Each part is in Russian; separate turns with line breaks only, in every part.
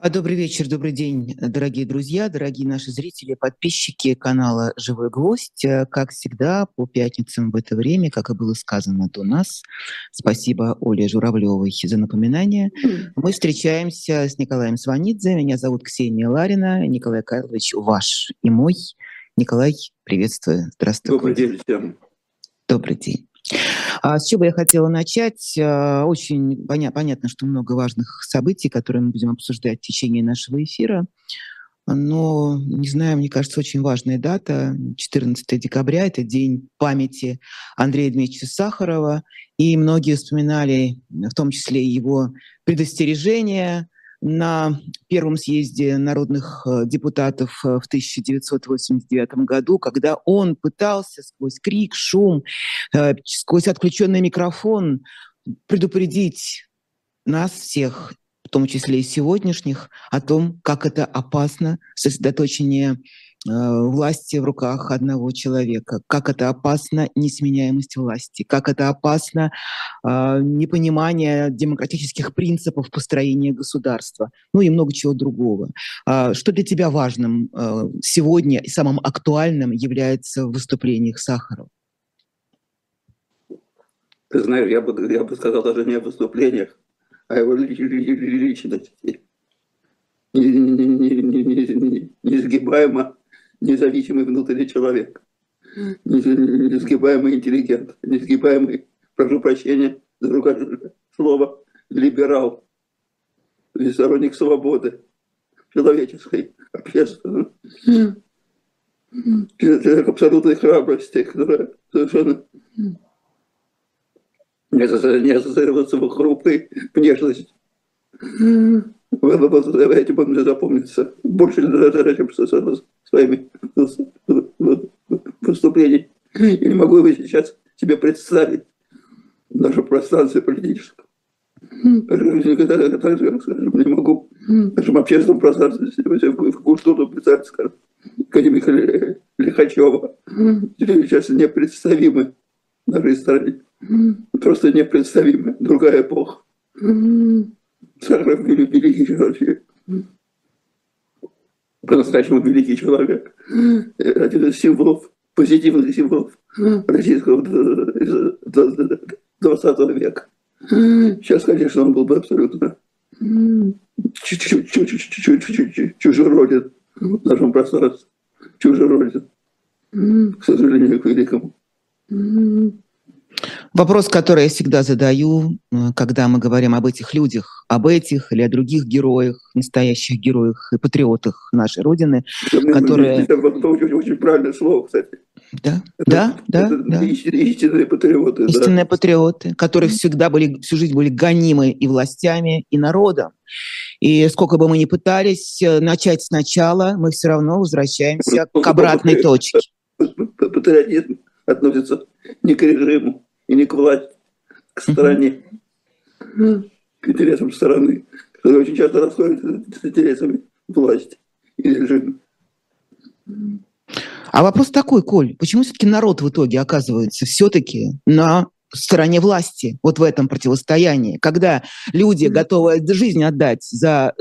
А, добрый вечер, добрый день, дорогие друзья, дорогие наши зрители, подписчики канала «Живой гвоздь». Э, как всегда, по пятницам в это время, как и было сказано до нас, спасибо Оле Журавлевой за напоминание, мы встречаемся с Николаем Сванидзе. Меня зовут Ксения Ларина. Николай Карлович ваш и мой. Николай, приветствую. Здравствуй.
Добрый день всем.
Добрый день. А с чего я хотела начать? А, очень поня- понятно, что много важных событий, которые мы будем обсуждать в течение нашего эфира. Но, не знаю, мне кажется, очень важная дата, 14 декабря, это день памяти Андрея Дмитриевича Сахарова. И многие вспоминали в том числе его предостережения, на первом съезде народных э, депутатов э, в 1989 году, когда он пытался сквозь крик, шум, э, сквозь отключенный микрофон предупредить нас всех, в том числе и сегодняшних, о том, как это опасно сосредоточение власти в руках одного человека, как это опасно несменяемость власти, как это опасно э, непонимание демократических принципов построения государства, ну и много чего другого. Э, что для тебя важным э, сегодня и самым актуальным является в выступлениях Сахарова?
Ты знаешь, я бы, я бы сказал даже не о выступлениях, а его личности. Несгибаемо независимый внутренний человек, несгибаемый интеллигент, несгибаемый, прошу прощения за другое слово, либерал, сторонник свободы человеческой, общественной. Человек абсолютной храбрости, которая совершенно не ассоциируется в хрупкой внешности. Этим будем запомниться. Больше даже, чем своими выступлениями. Я не могу его сейчас себе представить в нашем пространстве политическом. Скажем, не могу в нашем общественном пространстве в культуру представить, скажем, академика Лихачева. Сейчас непредставимы в нашей стране. Просто непредставимы. Другая эпоха. Сахаров великий человек по-настоящему великий человек, один из символов, позитивных символов российского 20 века. Сейчас, конечно, он был бы абсолютно чужероден в нашем пространстве, чужероден, к сожалению, к великому.
Вопрос, который я всегда задаю, э, когда мы говорим об этих людях, об этих или о других героях, настоящих героях и патриотах нашей Родины,
это,
которые...
Это очень, очень правильное слово, кстати.
Да, это, да, да,
это
да.
Истинные патриоты.
Истинные
да.
патриоты, которые всегда были, всю жизнь были гонимы и властями, и народом. И сколько бы мы ни пытались э, начать сначала, мы все равно возвращаемся к обратной точке.
Патриотизм относится не к режиму и не к власти, к стране, к интересам страны, которые очень часто расходятся с интересами власти и режима.
А вопрос такой, Коль, почему все-таки народ в итоге оказывается все-таки на стороне власти, вот в этом противостоянии, когда люди готовы жизнь отдать за,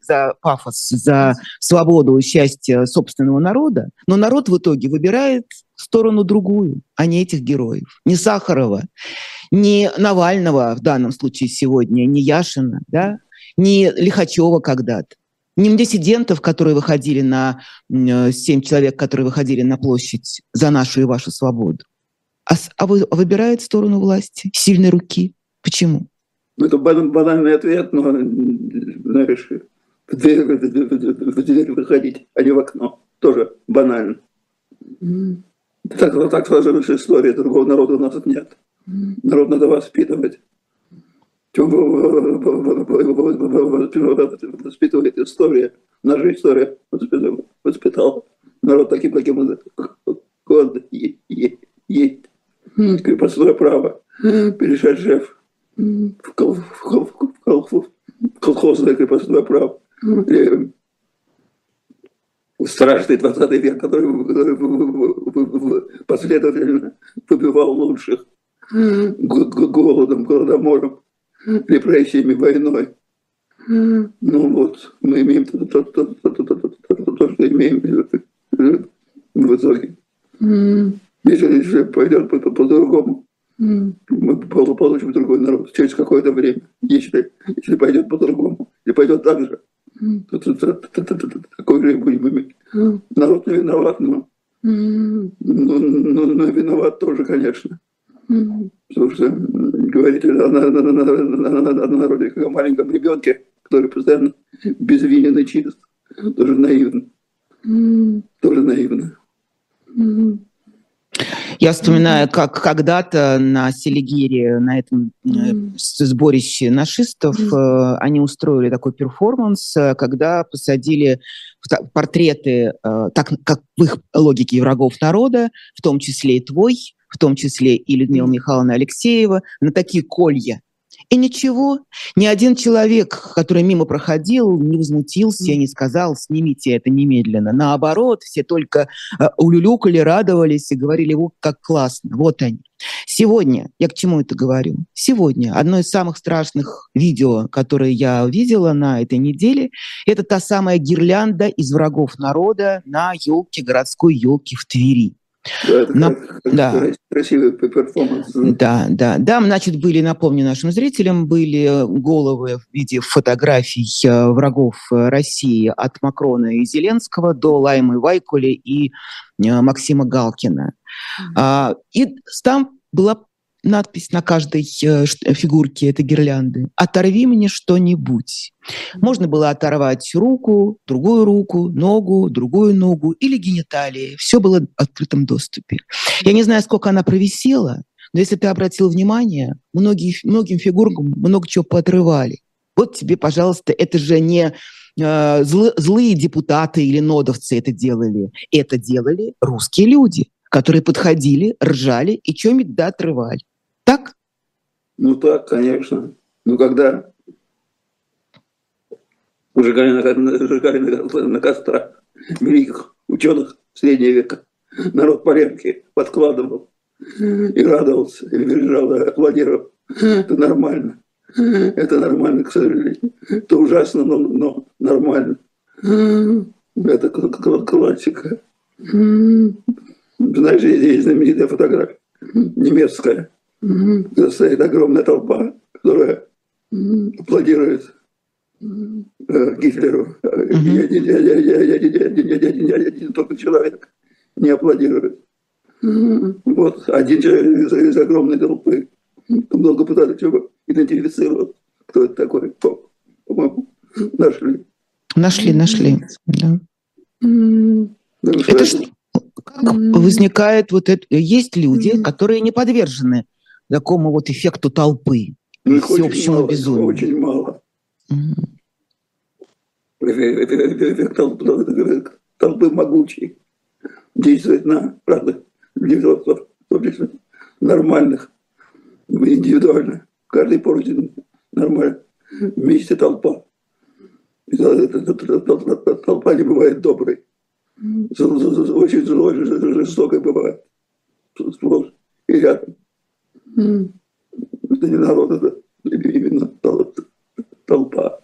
за пафос, за свободу и счастье собственного народа, но народ в итоге выбирает сторону другую, а не этих героев. Не Сахарова, не Навального в данном случае сегодня, не Яшина, да, не Лихачева когда-то, не диссидентов, которые выходили на, э, семь человек, которые выходили на площадь за нашу и вашу свободу, а, а, вы, а выбирает сторону власти, сильной руки. Почему?
Ну, это банальный ответ, но, знаешь, в дверь, в дверь выходить, а не в окно. Тоже банально. Mm. Так, так сложилась история, другого народа у нас нет. Народ надо воспитывать. Воспитывает история, наша история воспитал народ таким, каким он есть. Крепостное право, перешедшее в колхозное крепостное право страшный 20 век, который последовательно выбивал лучших голодом, голодомором, репрессиями, войной. Ну вот, мы имеем то, то, то, то, то, то, то, то, то, что имеем в итоге. Если, если пойдет по- по- по-другому, мы пол- получим другой народ через какое-то время. Если, если пойдет по-другому, или пойдет так же, такой же будем иметь. Народ не виноват, но, но, но- но виноват тоже, конечно. Потому что говорить о, на- на- на народе как о маленьком ребенке, который постоянно безвинен и чист, тоже наивно. Тоже наивно.
Я вспоминаю, как когда-то на Селигире, на этом с- сборище нашистов, э, они устроили такой перформанс, э, когда посадили портреты, так как в их логике врагов народа, в том числе и твой, в том числе и Людмила. Михайловна Алексеева, на такие колья. И ничего, ни один человек, который мимо проходил, не возмутился, не сказал, снимите это немедленно. Наоборот, все только э, улюлюкали, радовались и говорили, вот как классно, вот они. Сегодня, я к чему это говорю? Сегодня одно из самых страшных видео, которые я видела на этой неделе, это та самая гирлянда из врагов народа на елке, городской елке в Твери.
Да, это
На-
как- как
да.
крас- красивый перформанс.
Да, да, да. Значит, были, напомню нашим зрителям, были головы в виде фотографий э, врагов э, России от Макрона и Зеленского до Лаймы Вайкули и э, Максима Галкина. А, И там была надпись на каждой э, фигурке этой гирлянды «Оторви мне что-нибудь». Можно было оторвать руку, другую руку, ногу, другую ногу или гениталии. Все было в открытом доступе. Я не знаю, сколько она провисела, но если ты обратил внимание, многие, многим фигуркам много чего поотрывали. Вот тебе, пожалуйста, это же не э, злы- злые депутаты или нодовцы это делали. Это делали русские люди, которые подходили, ржали и что-нибудь да отрывали. Так?
Ну так, конечно. Ну когда сжигали на, сжигали на, на кострах великих ученых среднего века, народ порядки подкладывал и радовался, и визжал, и аплодировал. Это нормально. Это нормально, к сожалению. Это ужасно, но, но нормально. Это классика. Знаешь, есть знаменитая фотография немецкая, угу. стоит огромная толпа, которая аплодирует Гитлеру. Ни один только человек не аплодирует. Вот один человек из огромной толпы. Много пытались его идентифицировать, кто это такой. По-моему, нашли.
Нашли, нашли. Да. Это что? Как возникает вот это? Есть люди, которые не подвержены такому вот эффекту толпы,
ну,
всеобщему
мало,
безумию.
Очень мало. Угу. Толпы могучие действует на разных индивидуалов, собственно, нормальных, индивидуально. Каждый поручен нормально. Вместе толпа. Толпа не бывает доброй. Очень жестокой бывает. И рядом. Это не народ, это именно тол- толпа.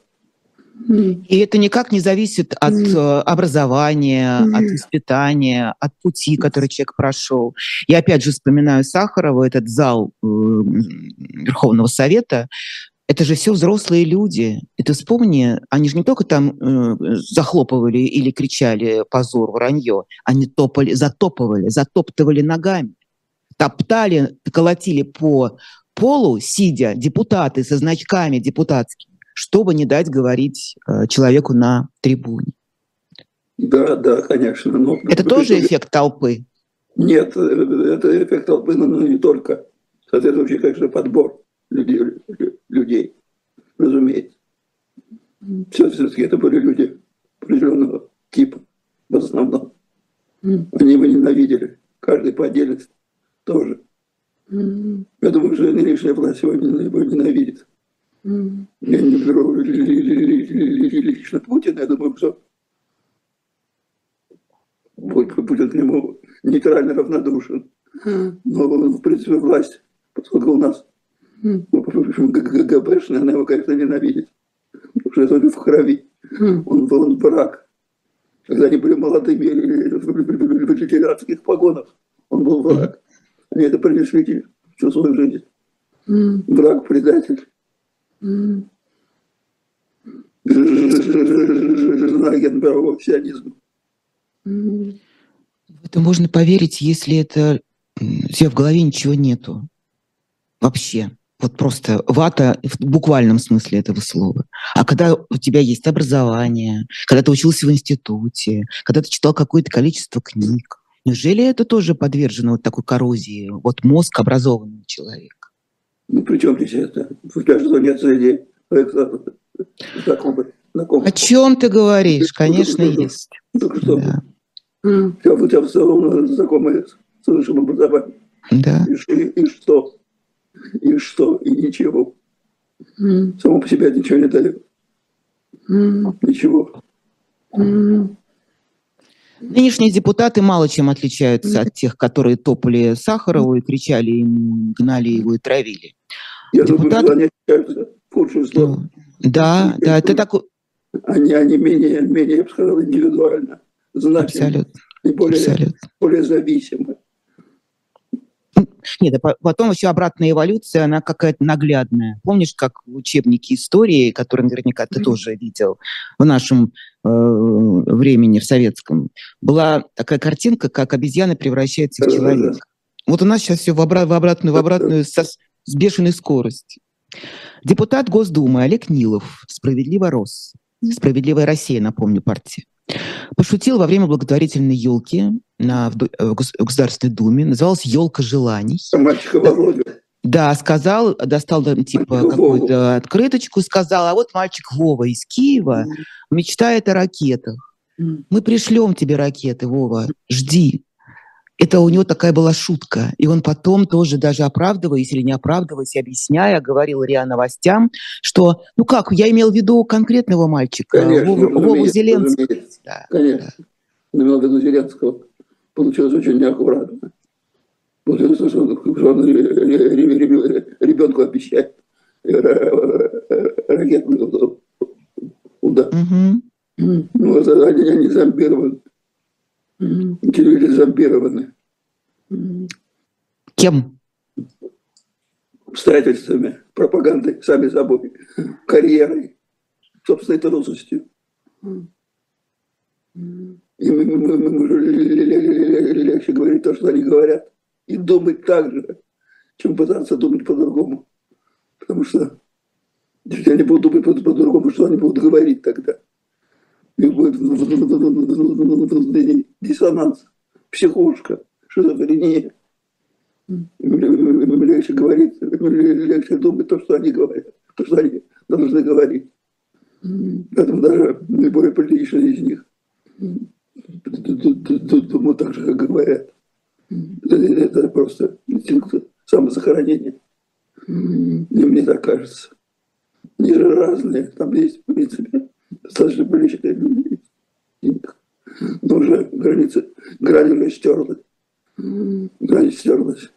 И это никак не зависит от э, образования,
Мгм.
от воспитания, от пути, который человек прошел. Я опять же вспоминаю Сахарова, этот зал э, Верховного Совета. Это же все взрослые люди. И ты вспомни, они же не только там э, захлопывали или кричали позор, вранье, они топали, затопывали, затоптывали ногами, топтали, колотили по полу, сидя, депутаты со значками депутатскими, чтобы не дать говорить э, человеку на трибуне.
Да, да, конечно. но-
Это тоже эффект толпы.
Нет, э, это эффект толпы, но не только. Соответствующий, конечно, подбор людей, людей разумеется. Все, все-таки это были люди определенного типа, в основном. Они его ненавидели, каждый по отдельности тоже. Я думаю, что не лишняя власть его не- его ненавидит. Я не беру ли- ли- ли- ли- ли- лично Путина, я думаю, что будет, к нему нейтрально равнодушен. Но, в принципе, власть, поскольку у нас ну, общем, ГГБшная, она его, конечно, ненавидит. Потому что это в крови. Он был враг. Когда они были молодыми в литературских погонах, он был враг. Это принесли всю свою жизнь. Враг, предатель. Жена агент мирового сионизма.
Это можно поверить, если это у тебя в голове ничего нету. Вообще. Вот просто вата в буквальном смысле этого слова. А когда у тебя есть образование, когда ты учился в институте, когда ты читал какое-то количество книг, неужели это тоже подвержено вот такой коррозии? Вот мозг образованного человека.
Ну, при чем здесь это? У тебя что, нет среди
О чем ты говоришь? Конечно, есть.
Только что. Да. У тебя в целом знакомые с высшим образованием.
Да.
И, и что? И что? И ничего. Mm. Само по себе ничего не дает. Mm. Ничего.
Mm. Нынешние депутаты мало чем отличаются от тех, которые топали Сахарову и кричали ему, гнали его и травили.
Я Депутат... думаю, что они отличаются в худшую сторону.
Ну, да, да, это такой...
Они, они менее, менее, я бы сказал, индивидуально значимы. Абсолютно. И более, Абсолютно. более зависимы.
Нет, а потом еще обратная эволюция, она какая-то наглядная. Помнишь, как в учебнике истории, который наверняка ты тоже видел в нашем э, времени, в советском, была такая картинка, как обезьяна превращается в человека. Вот у нас сейчас все в, обра- в обратную, в обратную со, с бешеной скоростью. Депутат Госдумы Олег Нилов справедливо рос. Справедливая Россия, напомню, партия. Пошутил во время благотворительной елки на, в, э, в Государственной Думе. Называлась «Елка желаний».
Мальчика Володя.
Да, сказал, достал типа какую-то открыточку, сказал, а вот мальчик Вова из Киева мечтает о ракетах. Мы пришлем тебе ракеты, Вова, жди. Это у него такая была шутка. И он потом тоже даже оправдываясь или не оправдываясь, объясняя, говорил РИА Новостям, что, ну как, я имел в виду конкретного мальчика,
Конечно,
Вову, Вову Зеленского.
Да, Конечно. Да. Имел в виду Зеленского. Получилось очень неаккуратно. Получилось, что он ребенку обещает ракетный удар. Угу. Ну, они, они зомбированы. Люди зомбированы.
Кем?
Обстоятельствами, пропагандой, сами собой, карьерой, собственной трусостью. И мы, мы, мы, мы легче говорить то, что они говорят, и думать так же, чем пытаться думать по-другому. Потому что если они будут думать по-другому, что они будут говорить тогда? И будет диссонанс, психушка, шизофрения. Легче говорить, легче думать то, что они говорят, то, что они должны говорить. Поэтому даже наиболее приличные из них думаю, так же, как говорят. Это просто инстинкт самосохранения. Мне так кажется. Же разные, там есть, в принципе, достаточно приличные люди. Но уже границы, грани уже стерты. Грани стерлась.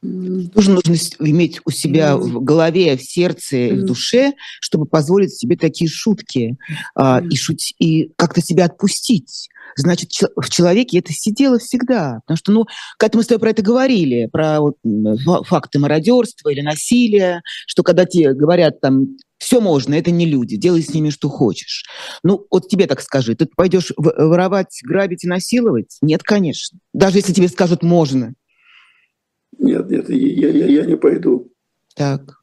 Тоже нужно иметь у себя в голове, в сердце, в душе, чтобы позволить себе такие шутки а, и, шуть, и как-то себя отпустить. Значит, в человеке это сидело всегда. Потому что, ну, когда мы с тобой про это говорили, про вот, факты мародерства или насилия, что когда тебе говорят там все можно, это не люди, делай с ними что хочешь. Ну, вот тебе так скажи, ты пойдешь воровать, грабить и насиловать? Нет, конечно. Даже если тебе скажут можно.
Нет, нет, я, я, я не пойду.
Так.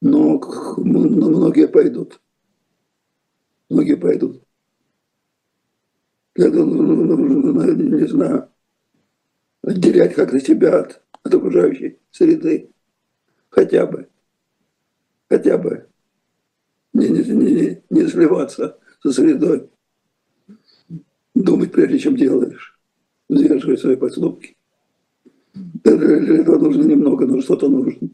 Но, но многие пойдут. Многие пойдут. Я думаю, не знаю, отделять как-то себя от, от окружающей среды. Хотя бы. Хотя бы. Не, не, не, не сливаться со средой. Думать, прежде чем делаешь. Сдерживать свои поступки. Для этого нужно немного, но что-то нужно.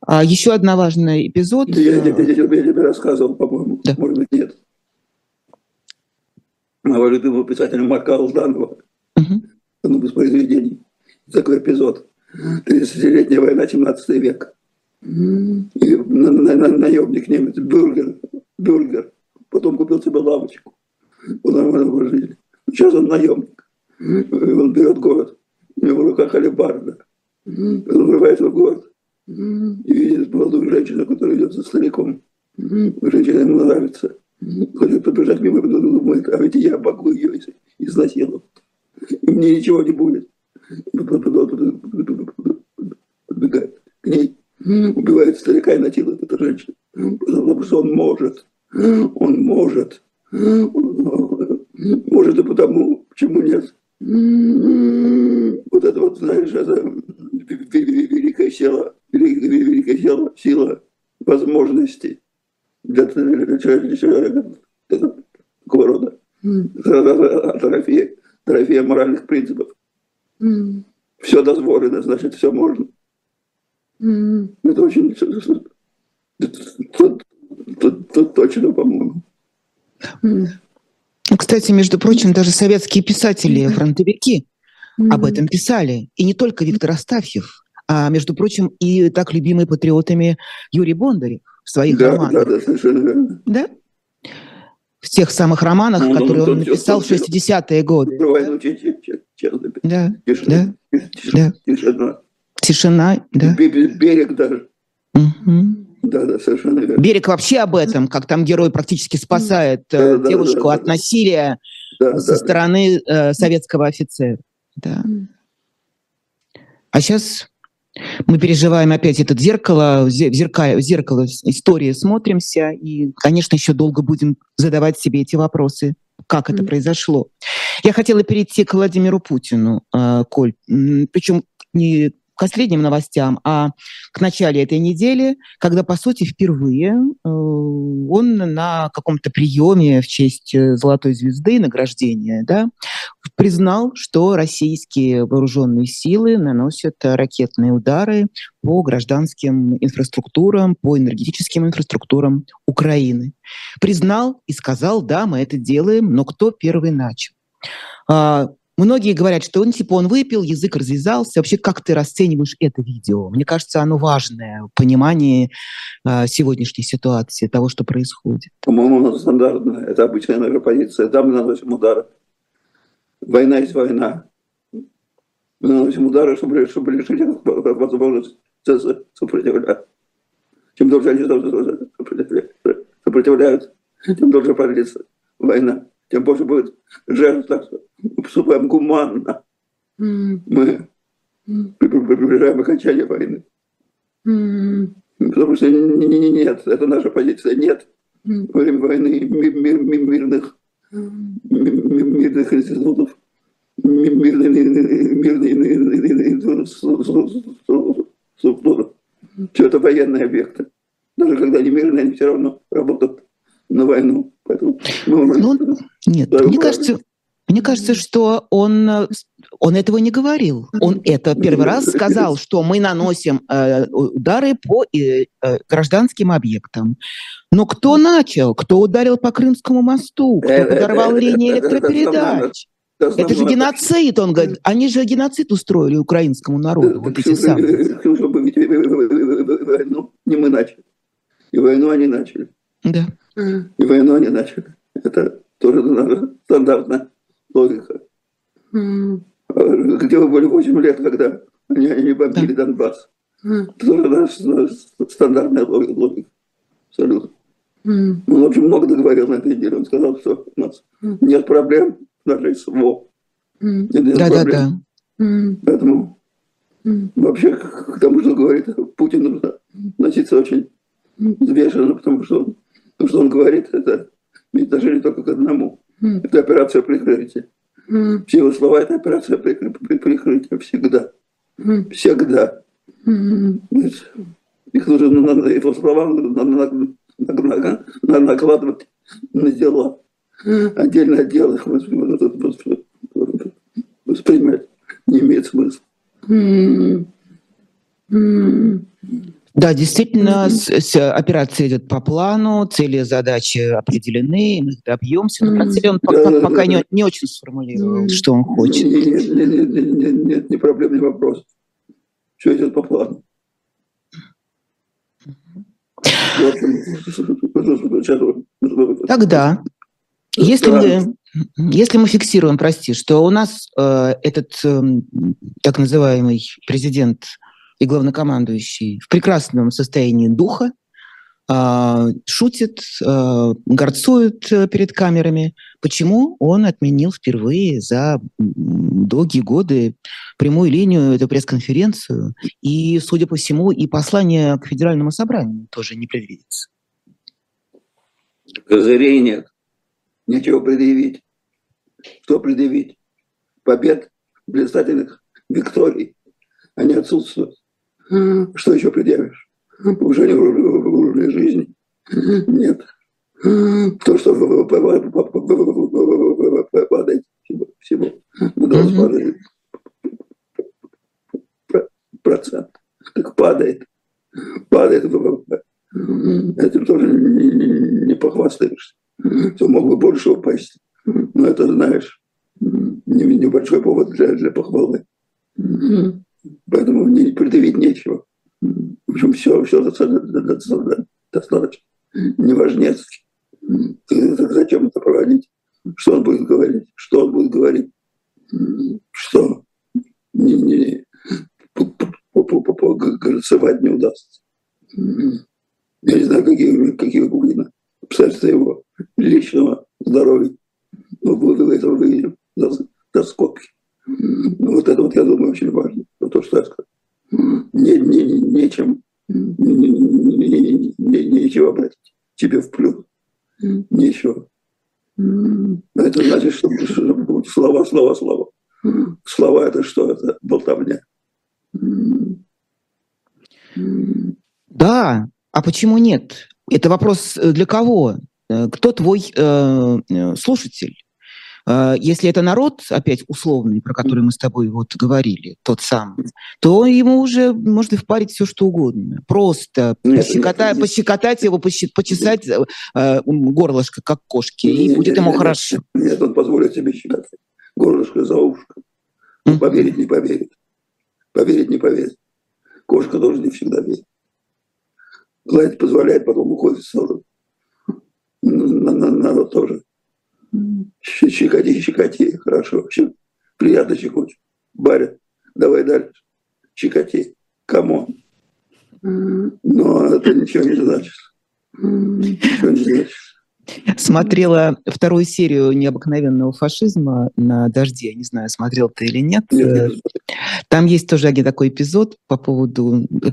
А еще одна важный эпизод.
Я, я, я, я, я тебе рассказывал, по-моему, да. может быть, нет. Моего любимого писателя Марка Алданова. Угу. Одно из произведений. Такой эпизод. 30-летняя война, 17 век. И наемник немец, бюргер, бюргер. Потом купил себе лавочку. Он нормально жили. Сейчас он наемник. Он берет город. У него в руках алибарда. Он врывается в город. И видит молодую женщину, которая идет за стариком. Женщина ему нравится. Хочет побежать мимо, думает, а ведь я могу ее изнасиловать. И мне ничего не будет. Подбегает к ней убивает старика и насилует эту женщину. Потому что он может. Он может. Может и потому, почему нет. Вот это вот, знаешь, это великая сила, великая сила, сила возможностей для человека, это такого рода атрофия, атрофия моральных принципов. Все дозволено, значит, все можно. Mm. Это очень... Точно, по-моему.
Mm. Кстати, между прочим, даже советские писатели, фронтовики mm. об этом писали. И не только Виктор Астафьев, а, между прочим, и так любимый патриотами Юрий Бондарев в своих да, романах. Да, да, совершенно верно. Да? В тех самых романах, ну, которые ну, он написал в 60-е годы. Давай, да? ну, честно, честно, да? да? Тишина. Да. Тишина. Тишина, да?
Берег даже. Угу. Да, да, совершенно верно.
Берег вообще об этом, как там герой практически спасает э, да, девушку да, да, от насилия да, со да, стороны да. советского офицера. Да. А сейчас мы переживаем опять это зеркало, в зеркало, в зеркало истории смотримся, и, конечно, еще долго будем задавать себе эти вопросы, как mm. это произошло. Я хотела перейти к Владимиру Путину, э, Коль, причем не к последним новостям, а к начале этой недели, когда, по сути, впервые э, он на каком-то приеме в честь э, Золотой звезды, награждения, да, признал, что российские вооруженные силы наносят ракетные удары по гражданским инфраструктурам, по энергетическим инфраструктурам Украины. Признал и сказал, да, мы это делаем, но кто первый начал? А, Многие говорят, что он типа он выпил, язык развязался. Вообще, как ты расцениваешь это видео? Мне кажется, оно важное понимание э, а, сегодняшней ситуации, того, что происходит.
По-моему, оно стандартное. Это обычная наша позиция. Да, мы наносим удары. Война есть война. Мы наносим удары, чтобы, чтобы лишить возможность сопротивляться. Чем дольше они сопротивляются, тем дольше продлится война тем больше будет жертв, так что поступаем гуманно. Mm. Мы приближаем окончание войны. Mm. Потому что нет, это наша позиция, нет. Во время войны мир, мирных, мирных институтов, мирные мирных, мирных структур. Все это военные объекты. Даже когда они мирные, они все равно работают на войну. Поэтому,
ну, нет, мне кажется, мне кажется, что он, он этого не говорил. Он это первый раз сказал, что мы наносим э, удары по э, гражданским объектам. Но кто начал? Кто ударил по Крымскому мосту? Кто подорвал линии электропередач? Это же геноцид, он говорит. Они же геноцид устроили украинскому народу, вот эти самые.
не мы начали. И войну они начали.
Да.
И войну они начали. Это тоже наша стандартная логика. Где вы были 8 лет, когда они, не бомбили да. Донбасс? Это тоже наша, стандартная логика. логика. Абсолютно. Mm. Он очень много договорил на этой неделе. Он сказал, что у нас mm. нет проблем даже СВО.
Mm.
Да-да-да. Поэтому mm. вообще к тому, что говорит Путин, нужно относиться очень взвешенно, потому что он то, что он говорит, это мы дожили только к одному. Mm. Это операция прикрытия. Mm. Все его слова – это операция прикрытия всегда. Mm. Всегда. Mm. Их нужно, на его слова надо накладывать на дела. Mm. Отдельно дело их воспринимать не имеет смысла. Mm.
Mm. Да, действительно, с, с, операция идет по плану, цели и задачи определены, мы их добьемся. Но mm-hmm. он пока, да, пока да, не, да. не очень сформулировал, mm-hmm. что он хочет.
Нет, нет, нет, нет, нет, нет, не проблемный вопрос. Все идет по плану.
Тогда, если мы, если мы фиксируем, прости, что у нас э, этот э, так называемый президент и главнокомандующий в прекрасном состоянии духа, а, шутит, а, горцует э, перед камерами. Почему он отменил впервые за долгие годы прямую линию, эту пресс-конференцию, и, судя по всему, и послание к федеральному собранию тоже не предвидится?
Козырей нет. Нечего предъявить. Что предъявить? Побед, блистательных викторий. Они отсутствуют. Что еще предъявишь? повышение уровня жизни. Нет. То, что падает всего 20 падает процент. Так падает. Падает ВВП. Этим тоже не, похвастаешься. То мог бы больше упасть. Но это, знаешь, небольшой повод для, для похвалы. Поэтому не предъявить нечего. В общем, все, все достаточно, достаточно неважнецки. Зачем это проводить? Что он будет говорить? Что он будет говорить? Что? Не, не, голосовать не удастся. Я не знаю, какие, какие обстоятельства его личного здоровья. Но буду этого выйдем до, до скобки. Вот это вот, я думаю, очень важно. То, что не, не, нечем, не, не, не, нечего брать тебе в плюс. Ничего. Это значит, что, что слова, слова, слова. Слова это что? Это болтовня.
Да, а почему нет? Это вопрос э, для кого? Э, кто твой э, э слушатель? А, если это народ, опять условный, про который мы с тобой вот говорили, тот самый, то ему уже можно впарить все, что угодно. Просто нет, пощекотать, нет, пощекотать его, почесать э, горлышко, как кошки, нет, и будет ему нет, хорошо.
Нет, он позволит себе щекотать горлышко за ушко. Mm. Поверить не поверит. Поверить не поверит. Кошка тоже не всегда верит. Гладить позволяет, потом уходит в сторону. Народ тоже Щекоти, щекоти, хорошо. Приятно щекочет. Баря, давай дальше. Щекоти. Кому? Но это ничего не значит. Ничего не значит.
Смотрела вторую серию необыкновенного фашизма на дожде. Не знаю, смотрел ты или нет. нет. Там есть тоже один такой эпизод по поводу, э,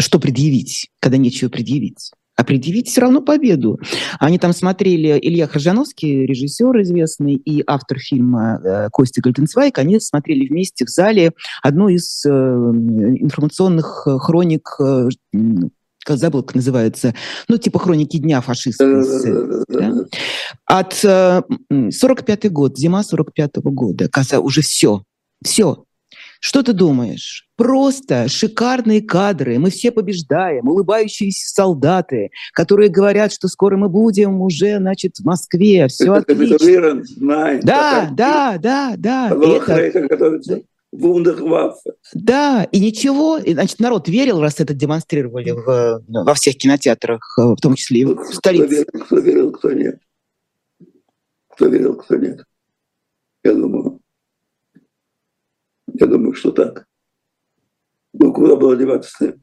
что предъявить, когда нечего предъявить а предъявить все равно победу. Они там смотрели, Илья Хржановский, режиссер известный и автор фильма э, Костя Гальденцвайк, они смотрели вместе в зале одну из э, информационных хроник э, как забыл, как называется, ну, типа хроники дня фашистской. Да? От 45-й год, зима 45-го года, каза уже все, все, что ты думаешь? Просто шикарные кадры. Мы все побеждаем, улыбающиеся солдаты, которые говорят, что скоро мы будем уже, значит, в Москве. Все это отлично. Да, да, да, да. Это... Да, и ничего. И, значит, народ верил, раз это демонстрировали в, во всех кинотеатрах, в том числе и в столице.
Кто верил, кто нет. Кто верил, кто нет. Я думаю, я думаю, что так. Ну, куда было деваться?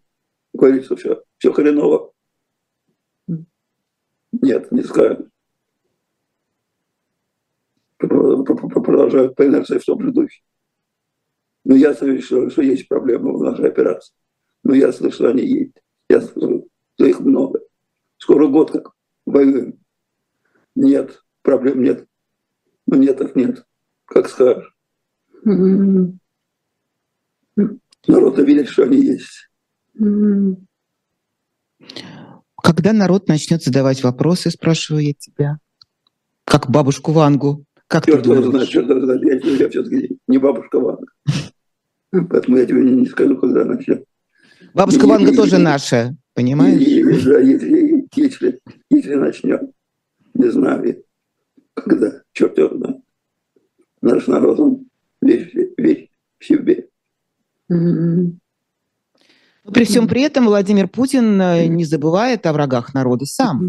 Говорится, все, все хреново. Нет, не скажем. Продолжают по инерции в том же духе. Но я слышу, что, что есть проблемы в нашей операции. Но я слышу, что они есть. Я слышу, что их много. Скоро год как воюем. Нет, проблем нет. Ну нет, их нет. Как скажешь. Народ видит, что они есть.
Когда народ начнет задавать вопросы, спрашиваю я тебя, как бабушку Вангу, как
черт ты думаешь? Знает, черт знает, я, я все-таки не бабушка Ванга. Поэтому я тебе не скажу, когда начнет.
Бабушка и, Ванга и, тоже и, наша, понимаешь? И,
и, да, если, если, если начнет, не знаю, когда, черт его знает. Наш народ, он весь, весь в себе.
При всем при этом Владимир Путин э, не забывает о врагах народа сам.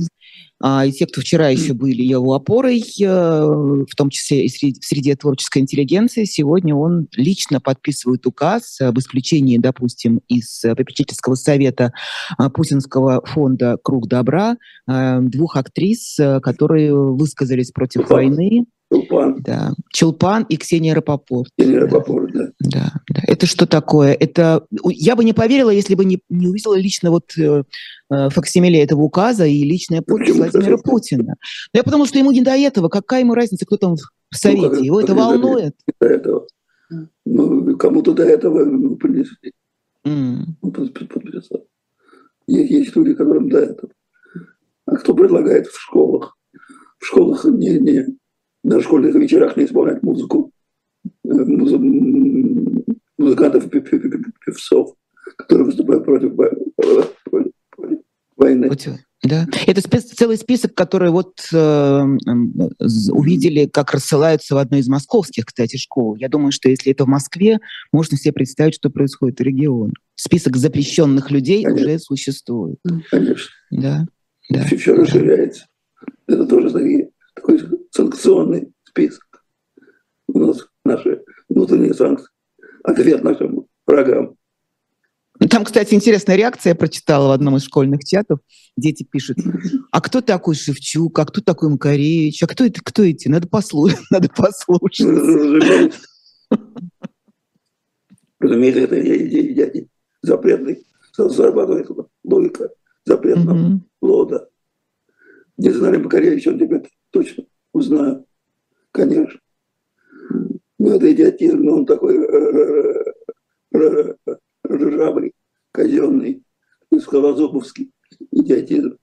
А, и те, кто вчера еще были его опорой, э, в том числе и среди, среди творческой интеллигенции, сегодня он лично подписывает указ об исключении, допустим, из попечительского совета а, Путинского фонда «Круг добра» э, двух актрис, которые высказались против войны. Чулпан. Да. Чулпан и Ксения Рапопорт. Ксения Рапопорт, да. да. Да, Это что такое? Это я бы не поверила, если бы не, не увидела лично вот э, э факсимиле этого указа и личная подпись Владимира Путина. Но я потому что ему не до этого. Какая ему разница, кто там в ну, Совете? Ну, Его это волнует.
До этого. Ну, кому-то до этого ну, принесли. Mm. Есть, есть люди, которым до этого. А кто предлагает в школах? В школах не, не, на школьных вечерах не исполнять музыку, э, музыкантов и певцов, которые выступают против войны.
Да, это спец, целый список, который вот э, увидели, как рассылаются в одной из московских, кстати, школ. Я думаю, что если это в Москве, можно себе представить, что происходит в регионе. Список запрещенных людей Конечно. уже существует.
Конечно.
Да. да.
Все да. расширяется. Это тоже такие, такой санкционный список. У нас наши внутренние санкции. Ответ нашим врагам.
Там, кстати, интересная реакция я прочитала в одном из школьных чатов. Дети пишут, а кто такой Шевчук, а кто такой Макаревич, а кто это, кто эти? Надо послушать, надо послушать.
Разумеется, это запретный, зарабатывает логика запретного плода. Не знали Макаревича, он тебя точно узнаю, конечно. Ну, это идиотизм, но он такой э, э, э, ржавый, казенный, скалозубовский идиотизм,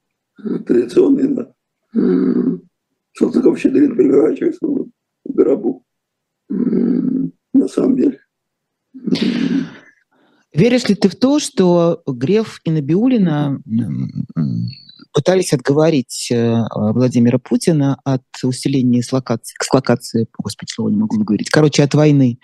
традиционный. Да. Салтыков Щедрин переворачивается в гробу. На самом деле.
Веришь ли ты в то, что Греф и Набиулина пытались отговорить э, Владимира Путина от усиления эксплуатации, эксплуатации господи, слово не могу выговорить, короче, от войны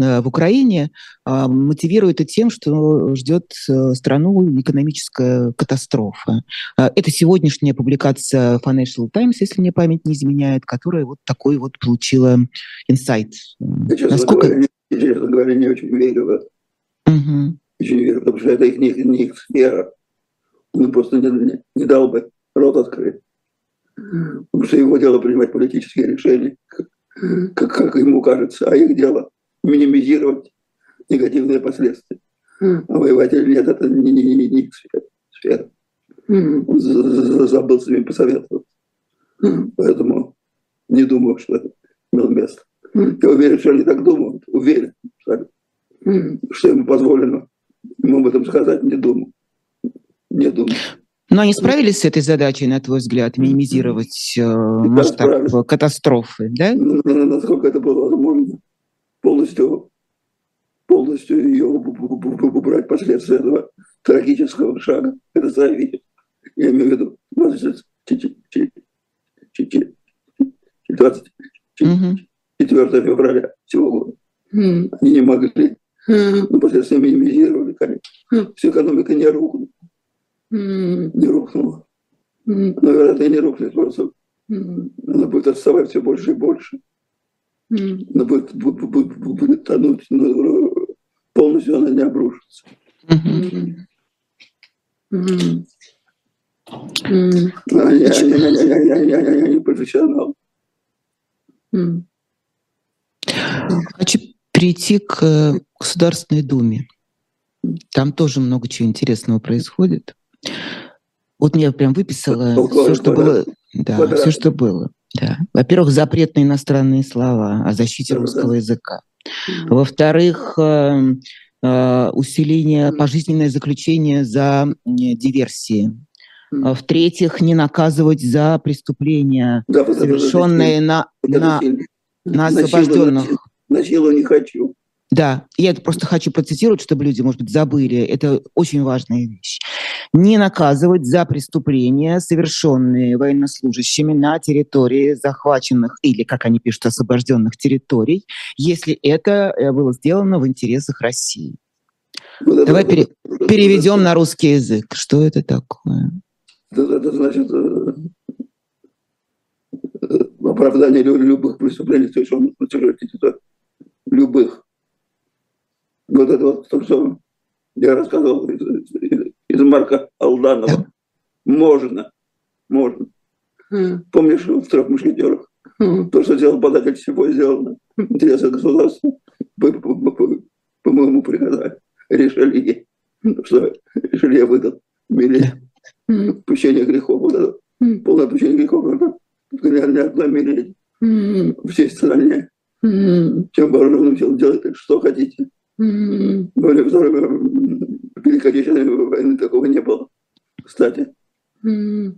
э, в Украине, а, мотивирует это тем, что ждет э, страну экономическая катастрофа. Это сегодняшняя публикация Financial Times, если мне память не изменяет, которая вот такой вот получила инсайт.
Насколько... Говоря, честно говоря, не очень верю в это. Угу. Очень верю, потому что это их, не, не их сфера он просто не, не, не дал бы рот открыть. Потому что его дело принимать политические решения, как, как ему кажется, а их дело минимизировать негативные последствия. А воевать или нет, это не, не, не, не их сфера. Он забыл с ними посоветоваться. Поэтому не думаю, что это имело место. Я уверен, что они так думают. Уверен, что, что ему позволено ему об этом сказать, не думаю не думаю.
Но они справились с этой задачей, на твой взгляд, минимизировать э, масштаб справились. катастрофы, да?
Насколько это было возможно, полностью, полностью ее убрать последствия этого трагического шага. Это зависит. Я имею в виду 24 февраля всего года. Они не могли. Но последствия минимизировали, конечно. Вся экономика не рухнула не рухнула. Но, вероятно, и не рухнет, просто она будет отставать все больше и больше. Она будет, будет, будет, будет тонуть, но полностью она не обрушится. Они, они профессионалы.
Хочу перейти к э, Государственной Думе. Там тоже много чего интересного происходит. Вот мне прям выписала все, что было. Да, все, что было. Да. Во-первых, запрет на иностранные слова о защите русского языка. Во-вторых, э, э, усиление, пожизненное заключение за диверсии. В-третьих, не наказывать за преступления, да, совершенные на, на, на освобожденных.
Насилу не хочу.
Да, я это просто хочу процитировать, чтобы люди, может быть, забыли. Это очень важная вещь. Не наказывать за преступления, совершенные военнослужащими на территории захваченных или, как они пишут, освобожденных территорий, если это э, было сделано в интересах России. Давай пере, переведем на русский язык. Что это такое?
Это, значит э, э, оправдание любых преступлений, то есть он любых. Вот это вот то, что я рассказывал из, из, из Марка Алданова. Можно, можно. Mm. Помнишь в трех мушкетерах? Mm. То, что сделал податель, всего сделано. Интересы государства по, по, по, по, по моему приказанию. Решили, что решили я выдал милей. Mm. Пущение грехов. Вот это, mm. Полное пущение грехов. Не одна милей. Mm. Всей стране. Mm. Чем вооруженным сил делать, что хотите. Mm. Более второй Великой Отечественной войны такого не было. Кстати. Mm.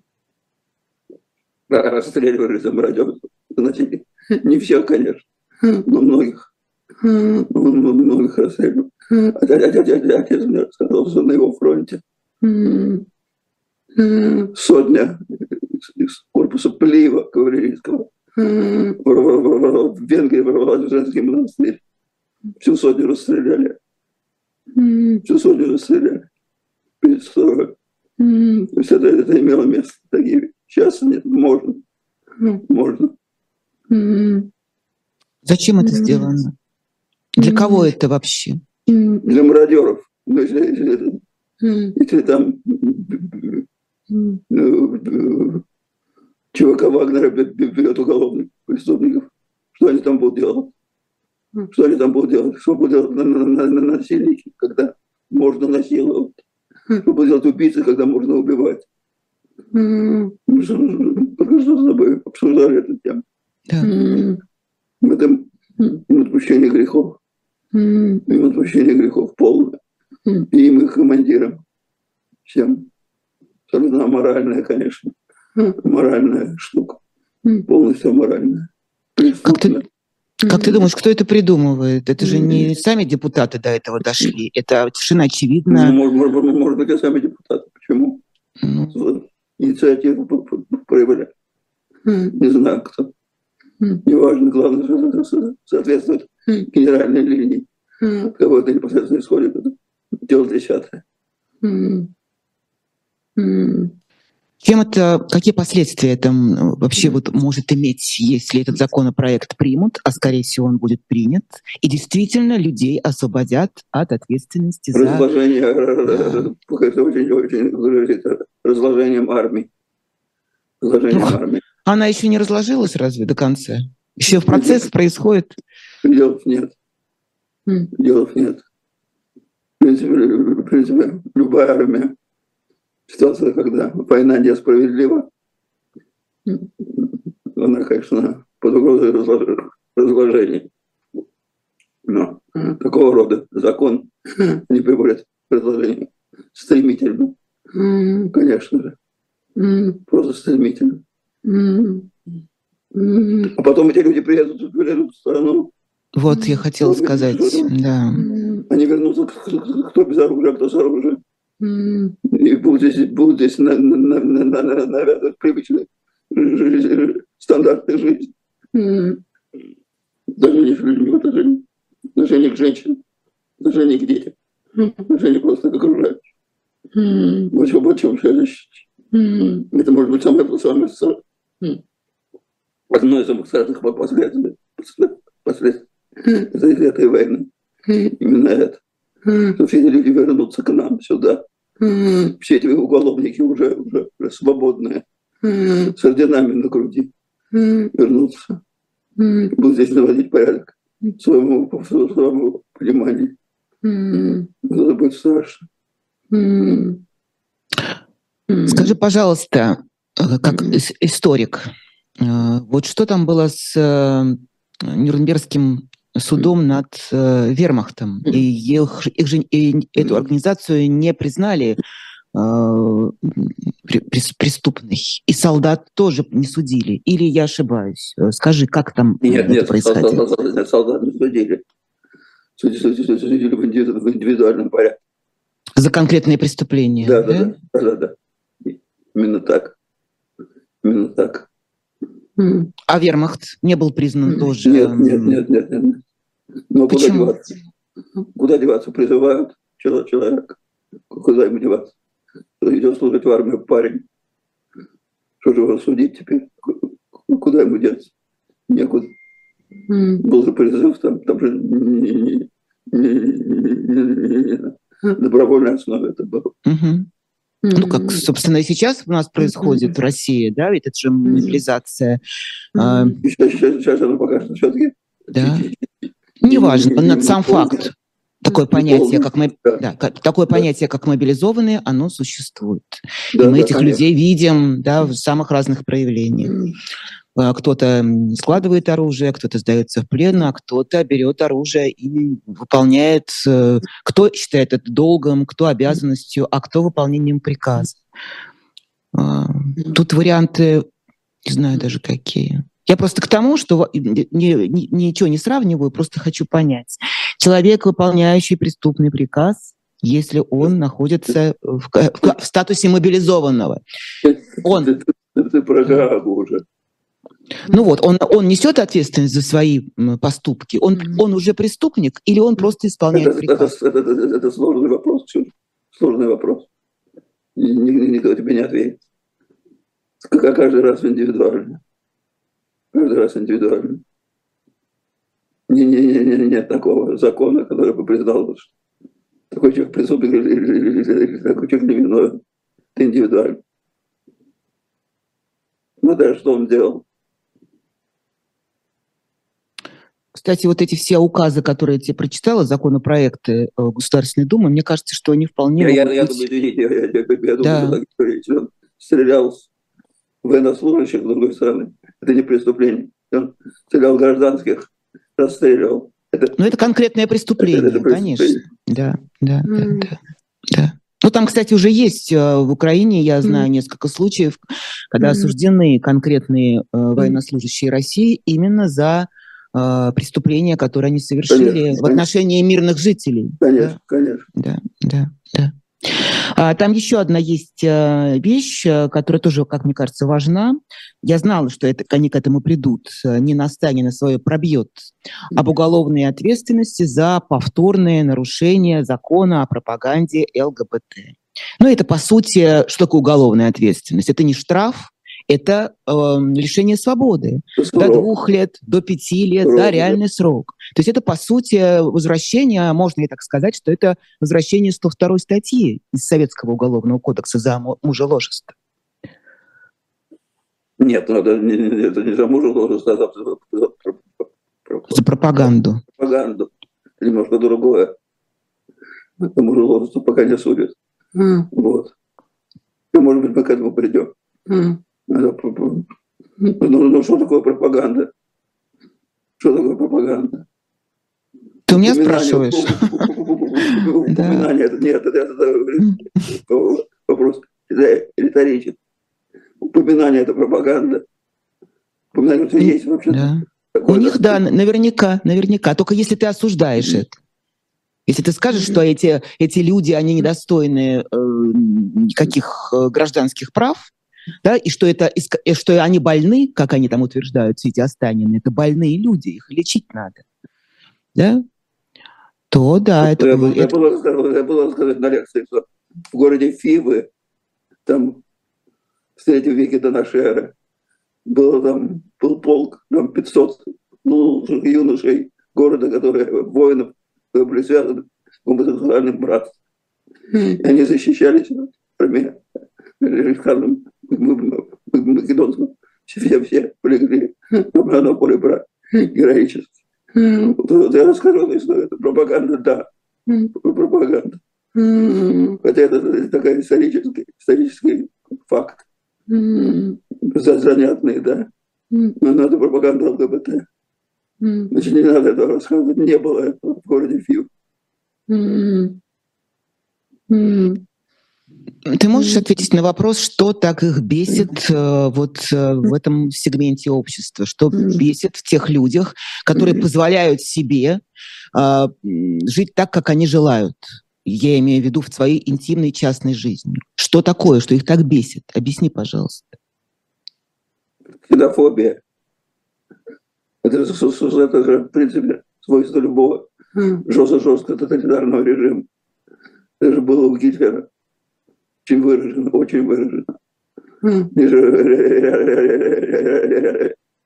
Расстреливали за мародеров. Значит, не всех, конечно, но многих. Многих расстреливали. А отец мне рассказал, что на его фронте сотня из корпуса Плива кавалерийского в Венгрии ворвалась в женский монастырь. Всю сотню расстреляли. Всю сотню расстреляли. Перед То есть это, это имело место. Такие Сейчас нет, можно. Можно.
Зачем это сделано? Для кого это вообще?
Для мародеров. Ну, если, если, если там ну, ЧВК Вагнера берет уголовных преступников, что они там будут делать? Что они там будут делать? Что будут делать на, на, на, на насильники, когда можно насиловать? Что будут делать убийцы, когда можно убивать? Мы что с тобой обсуждали эту тему. Да. В этом им отпущение грехов. Им отпущение грехов полное. И им, их командирам. Всем. Абсолютно моральная, конечно. Моральная штука. Полностью моральная.
Как ты, как ты думаешь, кто это придумывает? Это же не сами депутаты до этого дошли. Это совершенно очевидно.
Ну, может, может, может быть, и сами депутаты. Почему? Ну инициативу проявляли. Mm. Не знаю кто. Mm. Неважно, главное, что соответствует mm. генеральной линии. Mm. Кого это непосредственно исходит, это дело десятое.
Чем это, какие последствия это вообще вот может иметь, если этот законопроект примут, а скорее всего он будет принят, и действительно людей освободят от ответственности
за... Разложение, это очень, очень разложением армии.
Разложением ну, армии. Она еще не разложилась разве до конца? Еще в процесс нет. происходит?
Делов нет. Mm. Делов нет. В принципе, в принципе, любая армия ситуация, когда война несправедлива, она, конечно, под угрозой разложения. Но такого рода закон не приводит к разложению стремительно. Конечно же. Просто стремительно. А потом эти люди приедут, приедут в страну.
Вот я хотела сказать, да.
Они вернутся, кто без оружия, кто с оружием. И будут здесь, будут здесь на, на, на, на, на, навязывать привычные стандарты жизни. Mm. Отношение к людям, отношение, отношение к женщинам, отношение к детям, отношение просто к окружающим. Mm. Вот, вот чем следующее. Mm. Это может быть самое, самое, самое mm. одно из самых страшных последствий, последствий mm. этой войны. Mm. Именно это что все эти люди вернутся к нам сюда. Все эти уголовники уже, уже, уже свободные, с орденами на груди, вернутся. Будут здесь наводить порядок. Своему, своему пониманию. Это будет страшно.
Скажи, пожалуйста, как историк, э, вот что там было с э, Нюрнбергским судом над э, вермахтом. И их, их же, и эту организацию не признали э, преступной. И солдат тоже не судили. Или я ошибаюсь? Э, скажи, как там
нет, это нет, происходило? Солдат, солдат, солдат не судили. Судили, судили, судили в индивидуальном порядке.
За конкретные преступления?
Да, да, да. да, да, да. Именно так. Именно так.
А вермахт не был признан тоже?
Нет, нет, нет, нет. нет. Но Почему? куда деваться? Куда деваться? Призывают. человек. Куда ему деваться? Идет служить в армию парень. Что же его судить теперь? Куда ему деться? Некуда. Mm. Был же призыв, там, там же не, не, не, не, добровольной основе это было.
Mm-hmm. Ну, как, собственно, и сейчас у нас происходит в России, да, ведь это же мобилизация.
Сейчас, сейчас, сейчас она пока что все-таки.
Да. Неважно, но сам факт. Такое понятие, как, да, такое понятие, как мобилизованные, оно существует. Да, и мы да, этих конечно. людей видим да, в самых разных проявлениях. А, кто-то складывает оружие, кто-то сдается в плен, а кто-то берет оружие и выполняет, э, кто считает это долгом, кто обязанностью, а кто выполнением приказа. А, тут варианты, не знаю даже какие. Я просто к тому, что не, не, ничего не сравниваю, просто хочу понять. Человек, выполняющий преступный приказ, если он находится в, в, в статусе мобилизованного, он...
Это про Гаагу уже.
Ну вот, он, он несет ответственность за свои поступки. Он, он уже преступник или он просто исполняет
это,
приказ?
Это, это, это, это сложный вопрос, сложный вопрос. Никто тебе не ответит. Как каждый раз индивидуально. Каждый раз индивидуально. Не, не, не, не, нет такого закона, который бы признал, что такой человек преступник или, или, или, или такой человек невиновен. Это индивидуально. Ну да, что он делал?
Кстати, вот эти все указы, которые я тебе прочитала, законопроекты э, Государственной Думы, мне кажется, что они вполне...
Я, я, я думаю, извините, я, я, я, я да. думаю, он стрелял в военнослужащих, с другой стороны. Это не преступление. Он стрелял гражданских, расстреливал.
Это, ну, это конкретное преступление, это, это преступление. конечно. Да, да, mm. да, да, да. Ну, там, кстати, уже есть э, в Украине, я знаю mm. несколько случаев, когда mm. осуждены конкретные э, военнослужащие России именно за э, преступления, которые они совершили конечно, в отношении конечно. мирных жителей.
Конечно, да? конечно.
Да, да, да. А, там еще одна есть э, вещь, э, которая тоже, как мне кажется, важна. Я знала, что это, они к этому придут. Не на стане на свое пробьет об уголовной ответственности за повторное нарушение закона о пропаганде ЛГБТ. Ну, это, по сути, что такое уголовная ответственность? Это не штраф, это э, лишение свободы. Срок. До двух лет, до пяти лет, срок, да, реальный срок. То есть это, по сути, возвращение, можно и так сказать, что это возвращение 102 статьи из Советского уголовного кодекса за мужеложество.
Нет, ну, это не, это не за мужеложество, а за, за,
за пропаганду.
Пропаганду. Немножко другое. Это мужеложество пока не судят. Mm. Вот. И, может быть, мы к этому придем. Mm. Ну, ну что такое пропаганда? Что такое пропаганда?
Ты у меня спрашиваешь?
Упоминание, нет, это вопрос риторический. Упоминание – это пропаганда.
Упоминание это есть вообще. У них, да, наверняка, наверняка. Только если ты осуждаешь это. Если ты скажешь, что эти, эти люди, они недостойны э, никаких э, гражданских прав, да, и что, это, и что они больны, как они там утверждают, все эти Останины, это больные люди, их лечить надо, да, то да.
Это, я, было, это... Я, было, я было сказать на лекции, что в городе Фивы, там в третьем веке до нашей эры, было там, был полк, там 500 ну, юношей города, которые, воинов, которые были связаны с гомосексуальным братством. И они защищались, например, Рихардом Македонском. Все, все полегли на поле брать героически. Я расскажу историю. Это пропаганда, да. Пропаганда. Хотя это такой исторический, исторический факт. Занятный, да. Но это пропаганда ЛГБТ. Значит, не надо этого рассказывать. Не было этого в городе Фив.
Ты можешь ответить на вопрос, что так их бесит э, вот э, в этом сегменте общества, что бесит в тех людях, которые позволяют себе э, жить так, как они желают? Я имею в виду в своей интимной частной жизни. Что такое, что их так бесит? Объясни, пожалуйста.
Ксенофобия. Это, это же, в принципе, свойство любого жестко-жестко тоталитарного режима Это же было у Гитлера. Очень выражено, очень выражено.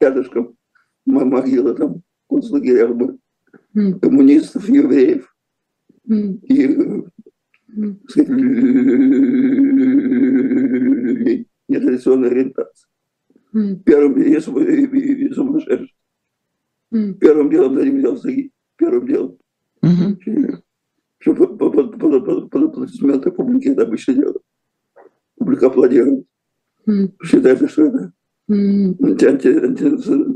Рядышком могила там концлагерях были. Коммунистов, евреев и сказать, людей нетрадиционной ориентации. Первым и сумасшедших. Первым делом дадим взял Первым делом. Что под аплодисменты публики это обычно делают. Публика аплодирует. Считается, что это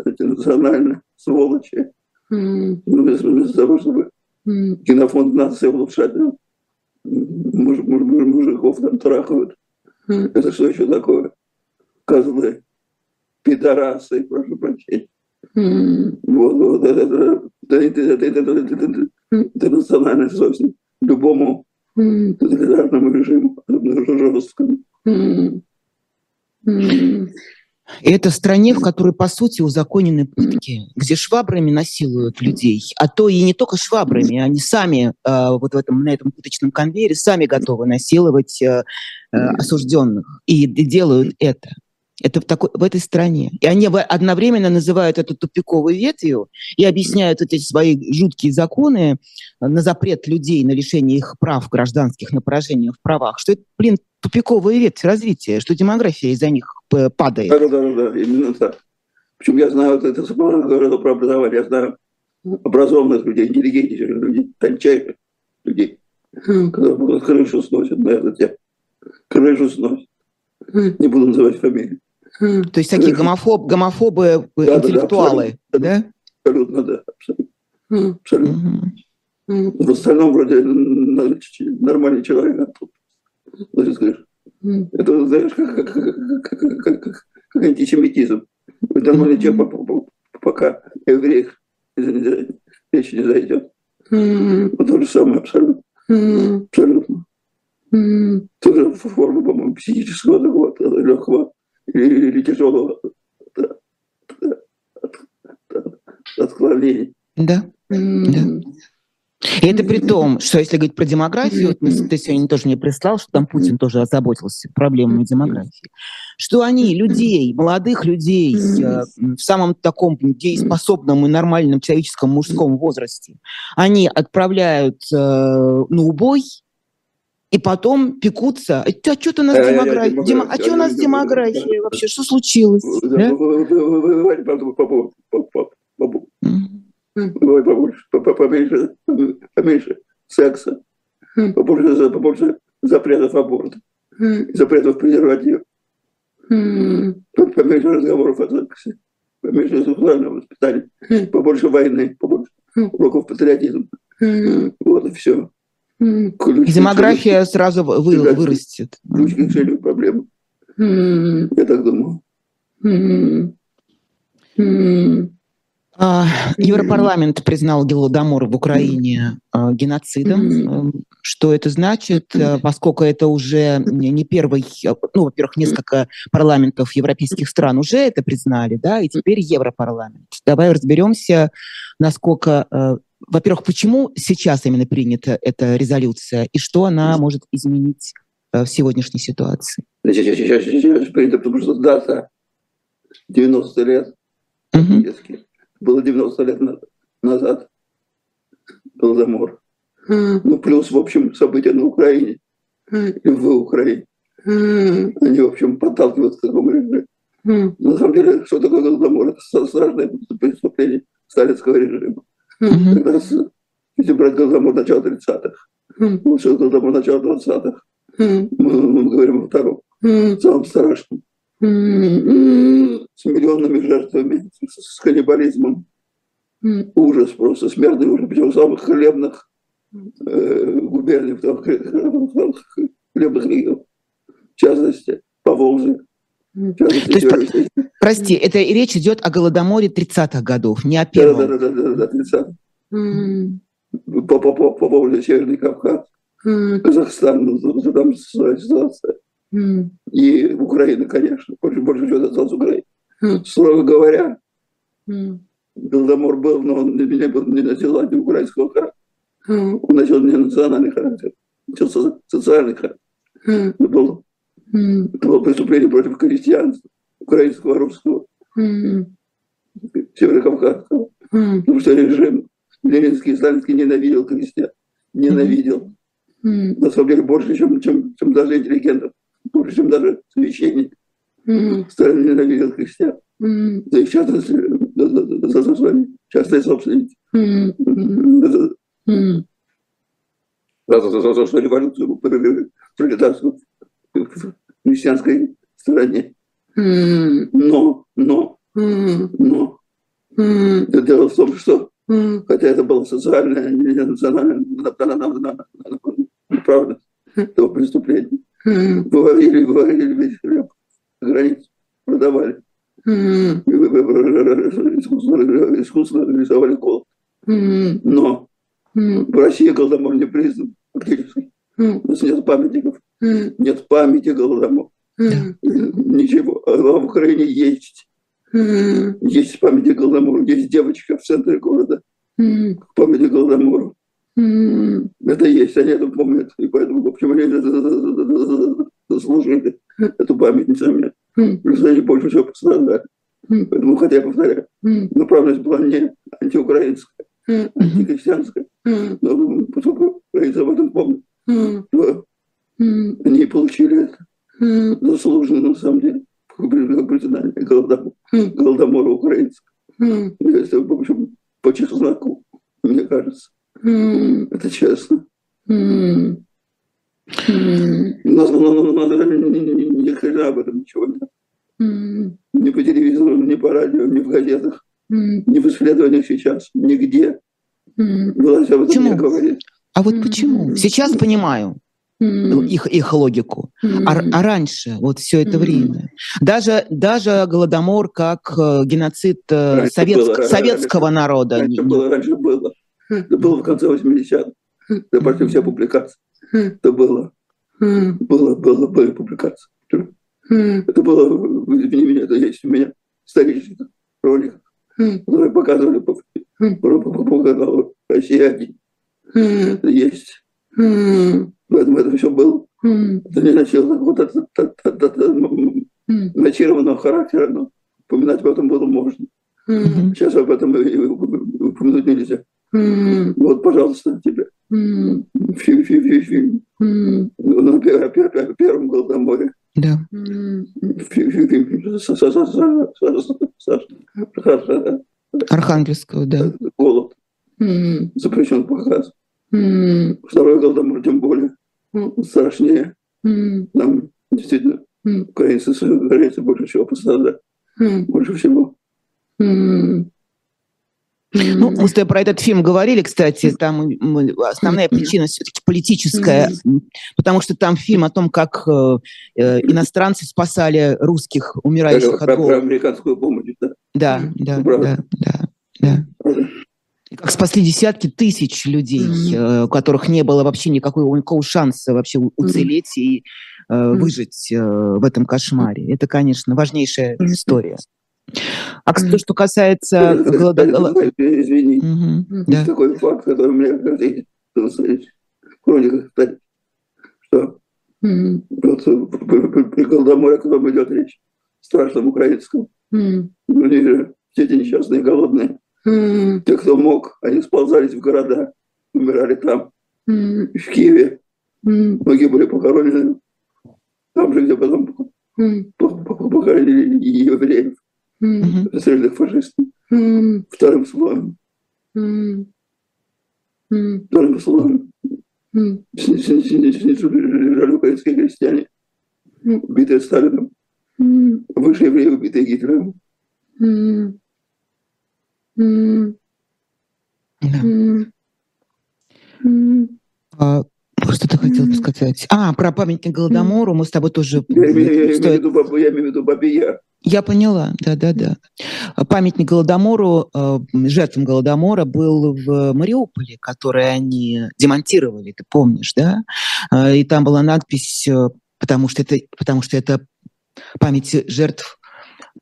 антинационально, сволочи. Вместо того, чтобы кинофонд нации улучшать, муж, муж, мужиков там трахают. Это что еще такое? Козлы, пидорасы, прошу прощения. Вот, вот это, это, это, это, это, это, это национальная совесть любому тоталитарному режиму, жесткому.
И это стране, в которой, по сути, узаконены пытки, где швабрами насилуют людей, а то и не только швабрами, они сами э, вот в этом, на этом пыточном конвейере сами готовы насиловать э, э, осужденных и делают это. Это в, такой, в этой стране. И они одновременно называют это тупиковой ветвью и объясняют эти свои жуткие законы на запрет людей на лишение их прав гражданских, на поражение в правах, что это, блин, тупиковая ветвь развития, что демография из-за них падает.
Да, да, да, да, именно так. Причем я знаю, это говорил про образование, я знаю образованных людей, интеллигентнейших людей, тончайших людей, которые крышу сносят на этот тему. Крышу сносят. Не буду называть фамилии.
То есть такие гомофоб, гомофобы, да, интеллектуалы,
да? да? Абсолютно, да, абсолютно. абсолютно. В остальном вроде нормальный человек, а тут, это, знаешь, как, как, как, как, как, как антисемитизм. Нормальный человек, пока еврей речь не зайдет. Вот то же самое абсолютно. Абсолютно. Тоже форма, по-моему, психического такого легкого или, или тяжелого отклонения.
Да. да. И это при том, что если говорить про демографию, вот ты сегодня тоже мне прислал, что там Путин тоже озаботился проблемами демографии, что они людей, молодых людей э, в самом таком дееспособном и нормальном человеческом мужском возрасте, они отправляют э, на убой, и потом пекутся. А что у нас демография? Демо... А что у нас демография вообще? Что случилось?
Побольше, поменьше, поменьше секса, побольше, побольше запретов аборта, запретов презервативов, поменьше разговоров о сексе, поменьше сексуального воспитания, побольше войны, побольше уроков патриотизма. Вот и все.
Ключ Демография ключ, сразу вы, вырастет.
Ключ к решению проблемы. Я так думаю.
А, Европарламент признал Голодомор в Украине а, геноцидом. Что это значит? А, поскольку это уже не первый, ну, во-первых, несколько парламентов европейских стран уже это признали, да, и теперь Европарламент. Давай разберемся, насколько во-первых, почему сейчас именно принята эта резолюция и что она может изменить э, в сегодняшней ситуации?
Сейчас, сейчас принято, потому что дата 90 лет. Угу. Было 90 лет назад Голодомор. Mm. Ну, плюс, в общем, события на Украине и в Украине. Они, в общем, подталкивают к такому режиму. На самом деле, что такое Голодомор? Это страшное преступление сталинского режима. Как раз, если брать Голодомор начала 30-х, mm-hmm. лучше Голодомор начала 20-х, mm-hmm. мы, мы говорим о втором, самом страшном. Mm-hmm. С миллионными жертвами, с, каннибализмом. Ужас просто, смертный ужас, причем в самых хлебных э, губерниях, хлебных регионах, в частности, по Волжье.
То есть, прости, это речь идет о Голодоморе 30-х годов, не о первом.
Да, да, да, да, да, 30 mm. По, по, по, по поводу Северный Кавказ, mm. Казахстан, ну, там своя ситуация. Mm. И Украина, конечно, больше, больше всего досталось Украине. Mm. Строго говоря, mm. Голодомор был, но он не был не носил украинского характера. Mm. Он носил не национальный характер. носил социальный характер. Это было, это было преступление против крестьянства, украинского, русского, северокавказского. Потому что режим ленинский и сталинский ненавидел крестьян. Ненавидел. На самом деле больше, чем, чем, чем даже интеллигентов. Больше, чем даже священник. Сталин ненавидел крестьян. За их частность, за, за, за, за свои частные собственники. За, за, за, за что революцию пролетарскую в христианской стране. Но, но, но, дело в том, что хотя это было социальное, не национальное, направленность этого преступления, выводили, выводили весь хлеб за границу, продавали. Искусственно, искусственно рисовали голод. Но в России голодомор не признан фактически. У нас нет памятников, нет памяти голодомора. Ничего. А в Украине есть. Есть памятник голодомору, есть девочка в центре города. Памятник голодомору. Это есть, они это помнят. И поэтому, в общем, они заслужили эту память. Просто они больше всего пострадали. Поэтому, хотя я повторяю, направленность была не антиукраинская, антихристианская. Но поскольку украинцы об этом помнят, то они получили это заслуженно, на самом деле, признание голодомора, голодомора украинского. Это, в общем, по чесноку, мне кажется. Это честно. У нас ни хрена об этом ничего нет. Ни по телевизору, ни по радио, ни в газетах, ни в исследованиях сейчас, нигде.
Власть об этом почему? не говорит. А вот почему? Сейчас понимаю их, их логику. А, а раньше, вот все это время, даже, даже Голодомор как э, геноцид э, советск, было, советского раньше, народа.
Раньше было, раньше было. Это было в конце 80-х. Это почти все публикации. Это было. Было, было, были публикации. Это было, извини меня, это есть у меня исторический ролик, который показывали по, по, по, по каналу Россия 1. Это есть. В этом, это все было. Это не носило вот это, это, это, это начарованного характера, но упоминать об этом было можно. Сейчас об этом упомянуть нельзя. Вот, пожалуйста, тебе. Фильм, фильм, фильм. Ну, о первом Голодоморе.
Да. Архангельского, да.
Голод. Запрещен показ. Второй Голодомор тем более страшнее. Нам действительно украинцы, украинцы больше всего пострадали. Больше всего.
Ну, мы с тобой про этот фильм говорили, кстати, там основная причина все-таки политическая, потому что там фильм о том, как э, э иностранцы спасали русских, умирающих
от голода. Про американскую помощь, да?
Да, да, да, да, да. Как спасли десятки тысяч людей, mm-hmm. у которых не было вообще никакого, никакого шанса вообще уцелеть mm-hmm. и э, выжить э, в этом кошмаре. Это, конечно, важнейшая mm-hmm. история. А то, что касается
голодомора... Извини, угу, да. такой факт, который мне кажется, в хрониках, что mm. вот при голодоморе, о котором идет речь, страшном украинском, mm. они же все эти несчастные, голодные, mm. те, кто мог, они сползались в города, умирали там, mm. в Киеве, mm. многие были похоронены там же, где потом mm. похоронили евреев расстрельных фашистов. Вторым слоем. Вторым слоем. Снизу лежали украинские крестьяне, убитые Сталином, выше евреи, убитые Гитлером.
Да. Что ты хотел сказать? А, про памятник Голодомору мы с тобой тоже...
Я имею, я имею, в, виду, я имею в виду Бабия.
Я поняла, да-да-да. Памятник Голодомору, э, жертвам Голодомора был в Мариуполе, который они демонтировали, ты помнишь, да? Э, и там была надпись, э, потому что это, потому что это память жертв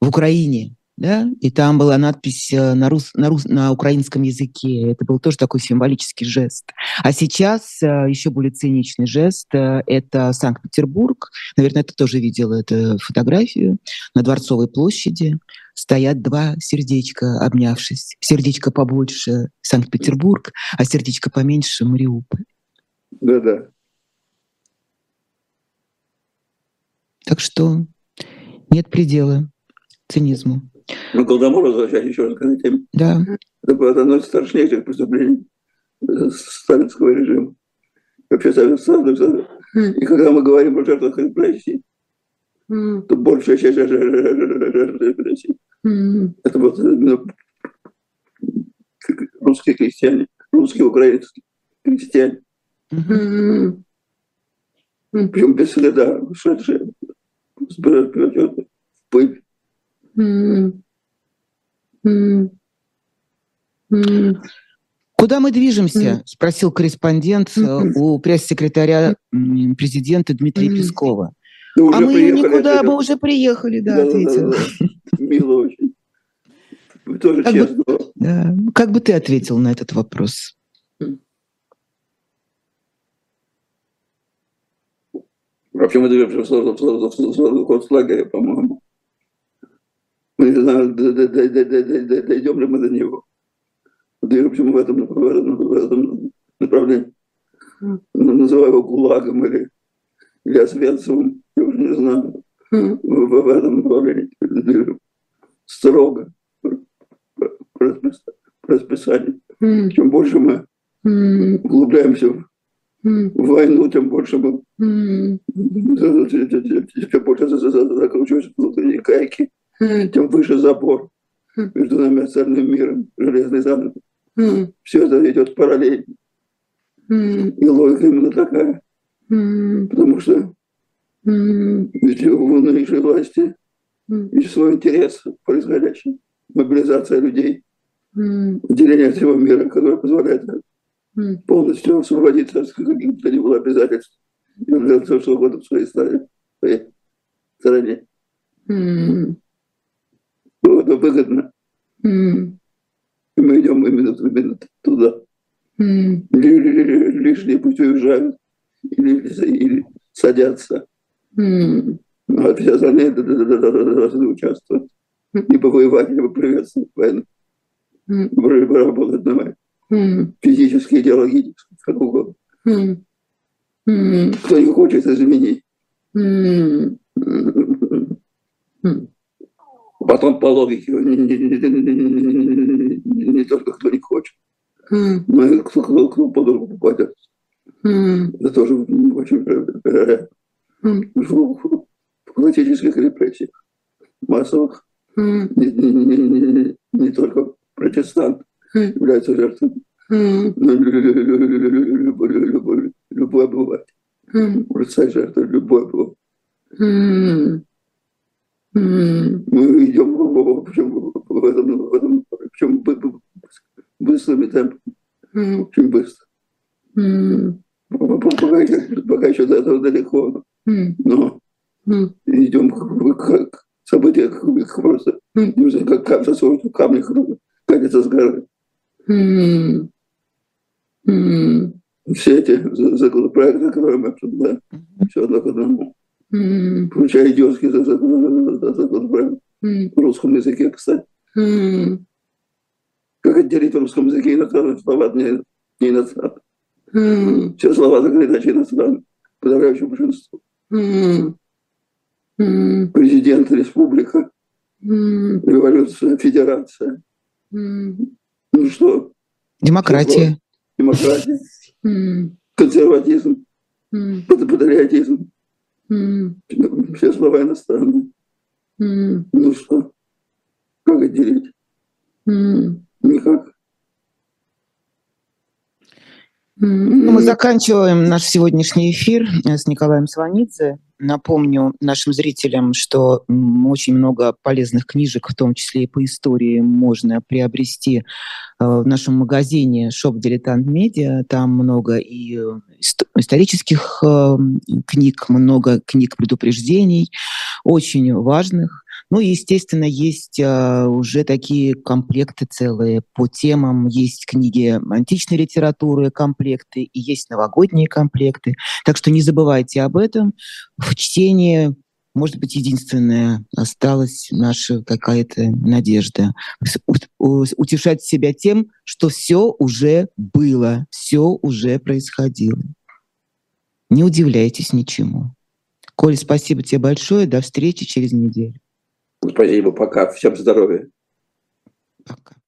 в Украине, да, и там была надпись э, на, рус, на, рус, на украинском языке. Это был тоже такой символический жест. А сейчас э, еще более циничный жест э, – это Санкт-Петербург. Наверное, ты тоже видела эту фотографию. На Дворцовой площади стоят два сердечка, обнявшись. Сердечко побольше – Санкт-Петербург, а сердечко поменьше – Мариуполь.
Да-да.
Так что нет предела цинизму.
Ну, Голдомор, возвращаясь еще раз к этой теме,
да.
это было одно из страшнейших преступлений сталинского режима. Вообще Советского И когда мы говорим о жертвах репрессий, то большая часть жертв репрессий это вот именно русские крестьяне, русские украинские крестьяне. Причем без следа, шедшие в пыль.
Куда мы движемся? Спросил корреспондент э, у пресс-секретаря президента Дмитрия Пескова.
Ну,
а мы никуда, мы уже приехали, да, да ответил. Да,
да, да. Мило очень. Вы тоже
как
честно.
Бы, да. Как бы ты ответил на этот вопрос?
Вообще мы движемся в концлагере, по-моему. Не знаем, дойдем ли мы до него. Движемся мы в этом, в этом направлении. Называю его ГУЛАГом или, или Освенцевым, я уже не знаю. В, в этом направлении. Строго по расписанию. Чем больше мы углубляемся в в войну, тем больше мы тем больше закручиваются внутренние гайки, тем выше забор между нами и остальным миром, железный занавес. Все это идет параллельно. И логика именно такая. Потому что ведь у нынешней власти есть свой интерес в. Мобилизация людей, деление всего мира, которое позволяет полностью освободиться от каких-то не было обязательств и являться свободным в своей стране. Своей стране. Это выгодно. Mm. И мы идем именно, именно туда. Mm. Лишние пусть уезжают или, или садятся. Mm. А все остальные должны участвовать. Либо воевать, либо приветствовать войну. Либо работать на физически, идеологически, как угодно. Кто не хочет изменить. Потом по логике, не, не, не, не, не только кто не хочет, но и кто, кто, кто под руку попадет. Это тоже очень вероятно. В классических репрессиях массовых не, не, не, не, не только протестанты, является жертвой. Любой, любой обыватель. Может стать жертвой любой обыватель. Мы идем в, причем, в этом, в этом причем быстрыми темпами. Очень быстро. Пока, еще, пока еще до этого далеко. Но идем к, к события просто как, как со камни катятся с горы. Mm. Mm. Все эти законопроекты, которые мы обсуждаем, mm. все одно к одному. Mm. Включая идиотский законопроект mm. в русском языке, кстати. Mm. Как отделить в русском языке иностранные слова от не, не иностранных? Mm. Все слова так или иначе иностранные, подавляющее большинство. Mm. Mm. Президент, республика, mm. революция, федерация. Mm. Ну что?
Демократия.
Демократия. Консерватизм. Патриотизм. Все слова иностранные. Ну что? Как отделить? Никак.
Ну, мы заканчиваем наш сегодняшний эфир с Николаем Сванидзе. Напомню нашим зрителям, что очень много полезных книжек, в том числе и по истории, можно приобрести э, в нашем магазине Shop Дилетант Медиа. Там много и э, исторических э, книг, много книг предупреждений, очень важных. Ну и, естественно, есть а, уже такие комплекты целые по темам. Есть книги античной литературы, комплекты, и есть новогодние комплекты. Так что не забывайте об этом. В чтении может быть, единственная осталась наша какая-то надежда. Утешать себя тем, что все уже было, все уже происходило. Не удивляйтесь ничему. Коль, спасибо тебе большое. До встречи через неделю.
Спасибо, пока. Всем здоровья.
Пока.